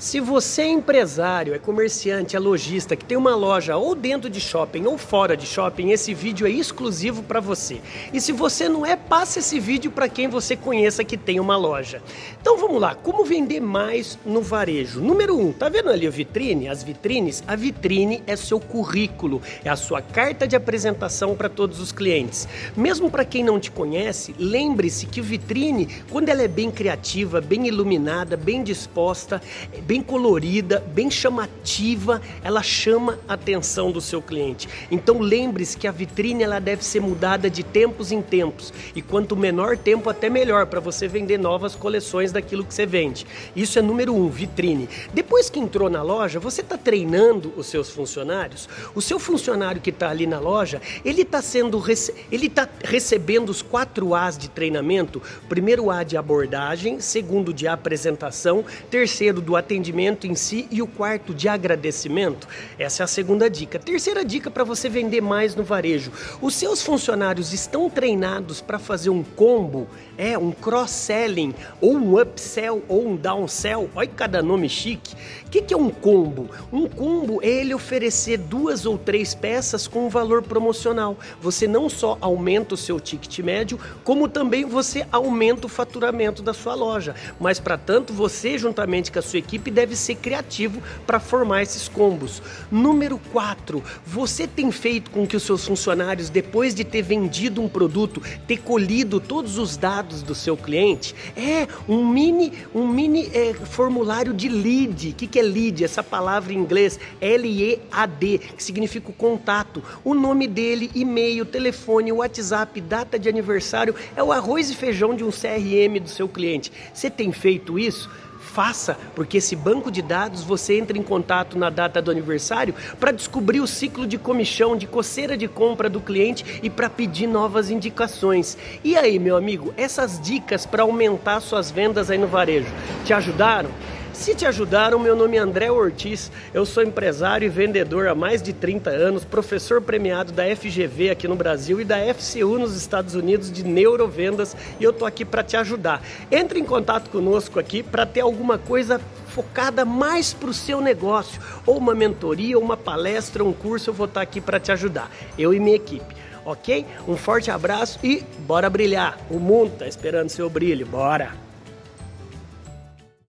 Se você é empresário, é comerciante, é lojista, que tem uma loja ou dentro de shopping ou fora de shopping, esse vídeo é exclusivo para você. E se você não é, passe esse vídeo para quem você conheça que tem uma loja. Então vamos lá, como vender mais no varejo? Número um, tá vendo ali a vitrine? As vitrines? A vitrine é seu currículo, é a sua carta de apresentação para todos os clientes. Mesmo para quem não te conhece, lembre-se que vitrine, quando ela é bem criativa, bem iluminada, bem disposta, bem colorida, bem chamativa, ela chama a atenção do seu cliente. Então lembre-se que a vitrine ela deve ser mudada de tempos em tempos e quanto menor tempo até melhor para você vender novas coleções daquilo que você vende. Isso é número um, vitrine. Depois que entrou na loja, você está treinando os seus funcionários. O seu funcionário que está ali na loja, ele está sendo ele está recebendo os quatro A's de treinamento. Primeiro A de abordagem, segundo de apresentação, terceiro do atendimento em si e o quarto de agradecimento. Essa é a segunda dica. Terceira dica para você vender mais no varejo. Os seus funcionários estão treinados para fazer um combo, é um cross-selling, ou um upsell, ou um downsell. Olha cada nome chique. O que, que é um combo? Um combo é ele oferecer duas ou três peças com um valor promocional. Você não só aumenta o seu ticket médio, como também você aumenta o faturamento da sua loja. Mas para tanto, você juntamente com a sua equipe equipe deve ser criativo para formar esses combos. Número 4, você tem feito com que os seus funcionários, depois de ter vendido um produto, ter colhido todos os dados do seu cliente? É um mini, um mini é, formulário de lead. O que, que é lead? Essa palavra em inglês, L-E-A-D, que significa o contato. O nome dele, e-mail, telefone, WhatsApp, data de aniversário, é o arroz e feijão de um CRM do seu cliente. Você tem feito isso? Faça, porque esse banco de dados você entra em contato na data do aniversário para descobrir o ciclo de comichão, de coceira de compra do cliente e para pedir novas indicações. E aí, meu amigo, essas dicas para aumentar suas vendas aí no varejo te ajudaram? Se te ajudaram, meu nome é André Ortiz, eu sou empresário e vendedor há mais de 30 anos, professor premiado da FGV aqui no Brasil e da FCU nos Estados Unidos de neurovendas e eu tô aqui para te ajudar. Entre em contato conosco aqui para ter alguma coisa focada mais para o seu negócio, ou uma mentoria, uma palestra, um curso, eu vou estar aqui para te ajudar, eu e minha equipe. Ok? Um forte abraço e bora brilhar. O mundo está esperando seu brilho. Bora!